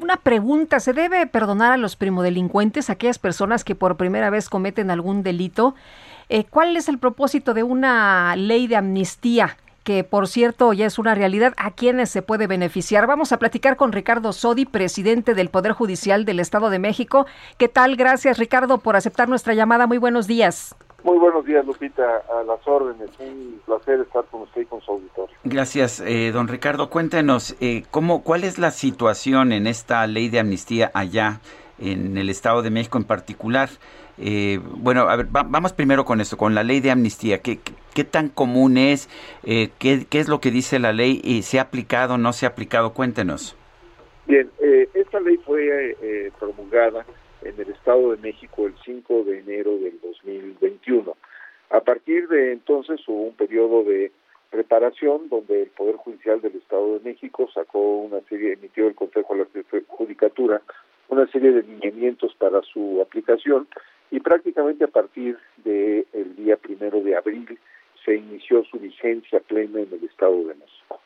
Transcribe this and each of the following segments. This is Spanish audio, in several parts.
Una pregunta, ¿se debe perdonar a los primodelincuentes, aquellas personas que por primera vez cometen algún delito? Eh, ¿Cuál es el propósito de una ley de amnistía? que por cierto ya es una realidad, a quienes se puede beneficiar. Vamos a platicar con Ricardo Sodi, presidente del Poder Judicial del Estado de México. ¿Qué tal? Gracias Ricardo por aceptar nuestra llamada. Muy buenos días. Muy buenos días, Lupita, a las órdenes. Un placer estar con usted y con su auditorio. Gracias, eh, don Ricardo. Cuéntenos, eh, ¿cómo, ¿cuál es la situación en esta ley de amnistía allá en el Estado de México en particular? Eh, bueno, a ver, vamos primero con esto, con la ley de amnistía. ¿Qué, qué tan común es? Eh, qué, ¿Qué es lo que dice la ley? y ¿Se ha aplicado no se ha aplicado? Cuéntenos. Bien, eh, esta ley fue eh, promulgada en el Estado de México el 5 de enero del 2021. A partir de entonces hubo un periodo de preparación donde el Poder Judicial del Estado de México sacó una serie, emitió el Consejo de la Judicatura una serie de lineamientos para su aplicación y prácticamente a partir del el día primero de abril se inició su vigencia plena en el Estado de México.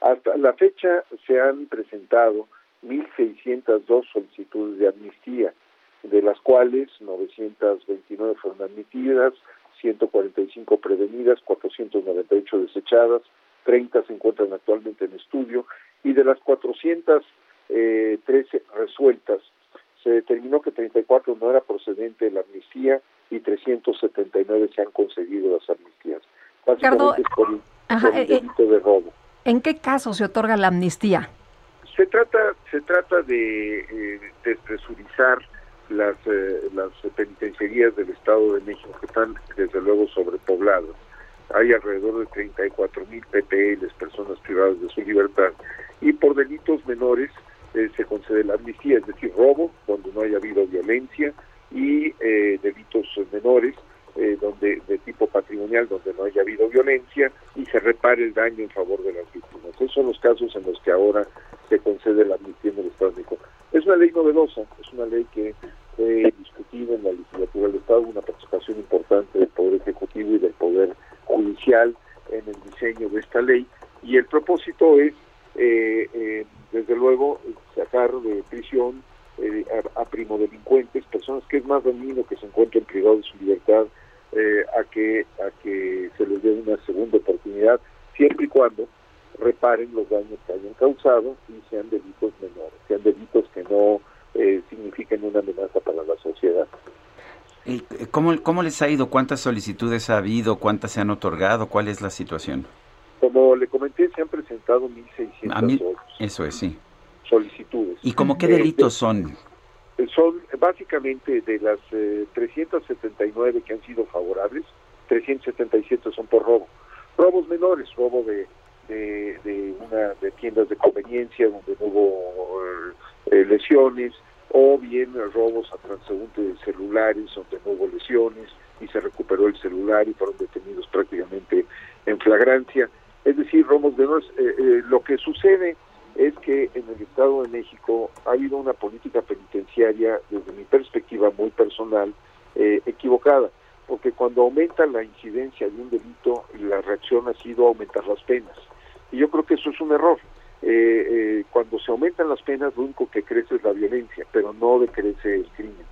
Hasta la fecha se han presentado 1.602 solicitudes de amnistía, de las cuales 929 fueron admitidas, 145 prevenidas, 498 desechadas, 30 se encuentran actualmente en estudio y de las 413 eh, resueltas se determinó que 34 no era procedente de la amnistía y 379 se han concedido las amnistías. Básicamente por, el, eh, delito de robo. ¿En qué caso se otorga la amnistía? Se trata, se trata de eh, despresurizar las, eh, las penitenciarías del Estado de México que están desde luego sobrepobladas. Hay alrededor de 34 mil PPLs, personas privadas de su libertad, y por delitos menores eh, se concede la amnistía, es decir, robo, donde no haya habido violencia, y eh, delitos menores, eh, donde de tipo patrimonial, donde no haya habido violencia, y se repare el daño en favor de las víctimas. Esos son los casos en los que ahora se concede la amnistía en el Estado de México. Es una ley novedosa, es una ley que fue discutida en la legislatura del Estado, una participación importante del Poder Ejecutivo y del Poder Judicial en el diseño de esta ley, y el propósito es eh, eh, desde luego sacar de prisión eh, a, primodelincuentes, personas que es más dañino que se encuentren privados de su libertad, eh, a que a que se les dé una segunda oportunidad, siempre y cuando reparen los daños que hayan causado y sean delitos menores, sean delitos que no eh, signifiquen una amenaza para la sociedad. ¿Cómo, ¿Cómo les ha ido? ¿Cuántas solicitudes ha habido? ¿Cuántas se han otorgado? ¿Cuál es la situación? Como le comenté, se han presentado 1.600 eso es, sí. solicitudes. ¿Y como qué delitos son? Son básicamente de las 379 eh, que han sido favorables, 377 son por robo. Robos menores, robo de, de, una de tiendas de conveniencia donde no hubo eh, lesiones, o bien robos a transeúnte de celulares donde no hubo lesiones y se recuperó el celular y fueron detenidos prácticamente en flagrancia es decir, robos de eh, eh, lo que sucede es que en el Estado de México ha habido una política penitenciaria, desde mi perspectiva muy personal, eh, equivocada, porque cuando aumenta la incidencia de un delito, la reacción ha sido aumentar las penas. Y yo creo que eso es un error. Eh, cuando se aumentan las penas, lo único que crece es la violencia, pero no decrece el crimen.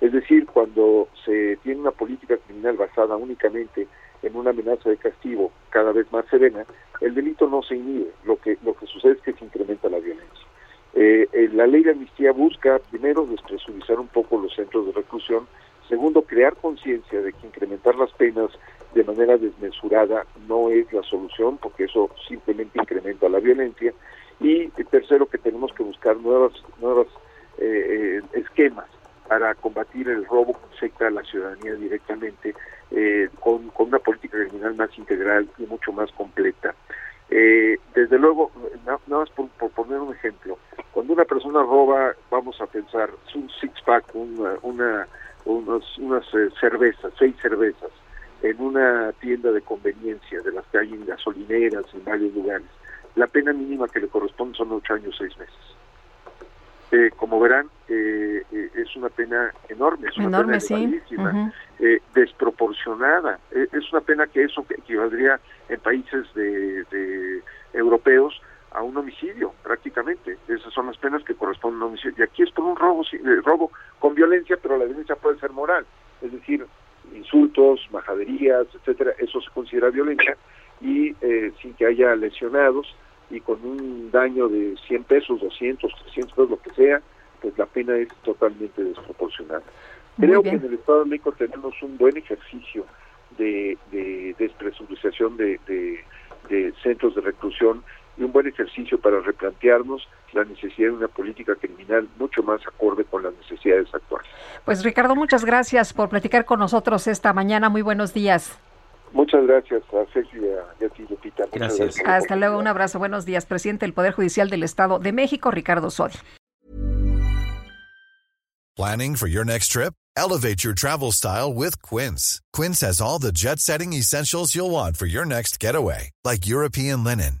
Es decir, cuando se tiene una política criminal basada únicamente en una amenaza de castigo cada vez más serena, el delito no se inhibe. Lo que, lo que sucede es que se incrementa la violencia. Eh, eh, la ley de amnistía busca, primero, despresurizar un poco los centros de reclusión, segundo, crear conciencia de que incrementar las penas de manera desmesurada no es la solución, porque eso simplemente incrementa la violencia, y tercero, que tenemos que buscar nuevas, nuevas eh, esquemas para combatir el robo que afecta a la ciudadanía directamente eh, con, con, una política criminal más integral y mucho más completa. Eh, desde luego, nada, más por, poner un ejemplo, cuando una persona roba, vamos a pensar, un six-pack, una, una, unas eh, cervezas, seis cervezas, en una tienda de conveniencia, de las que hay en gasolineras, en varios lugares, la pena mínima que le corresponde son ocho años, seis meses. Eh, como verán, eh, eh, es una pena enorme, es una pena sí. desproporcionada. es una pena que eso equivaldría en países de, europeos a un homicidio, prácticamente. Esas son las penas que corresponden a un homicidio. Y aquí es por un robo, robo con violencia, pero la violencia puede ser moral. Es decir, insultos, majaderías, etcétera, eso se considera violencia y sin que haya lesionados y con un daño de 100 pesos, 200, 300 pesos, lo que sea, pues la pena es totalmente desproporcionada. Creo que en el Estado de México tenemos un buen ejercicio de, de despresurización de, de, centros de reclusión y un buen ejercicio para replantearnos la necesidad de una política criminal mucho más acorde con las necesidades actuales. Pues Ricardo, muchas gracias por platicar con nosotros esta mañana. Muy buenos días. Muchas gracias a Sergio y a, ti, Lupita. Gracias. Hasta luego, un abrazo. Buenos días, presidente del Poder Judicial del Estado de México, Ricardo Sodi. Planning for your next trip? Elevate your travel style with Quince. Quince has all the jet-setting essentials you'll want for your next getaway, like European linen,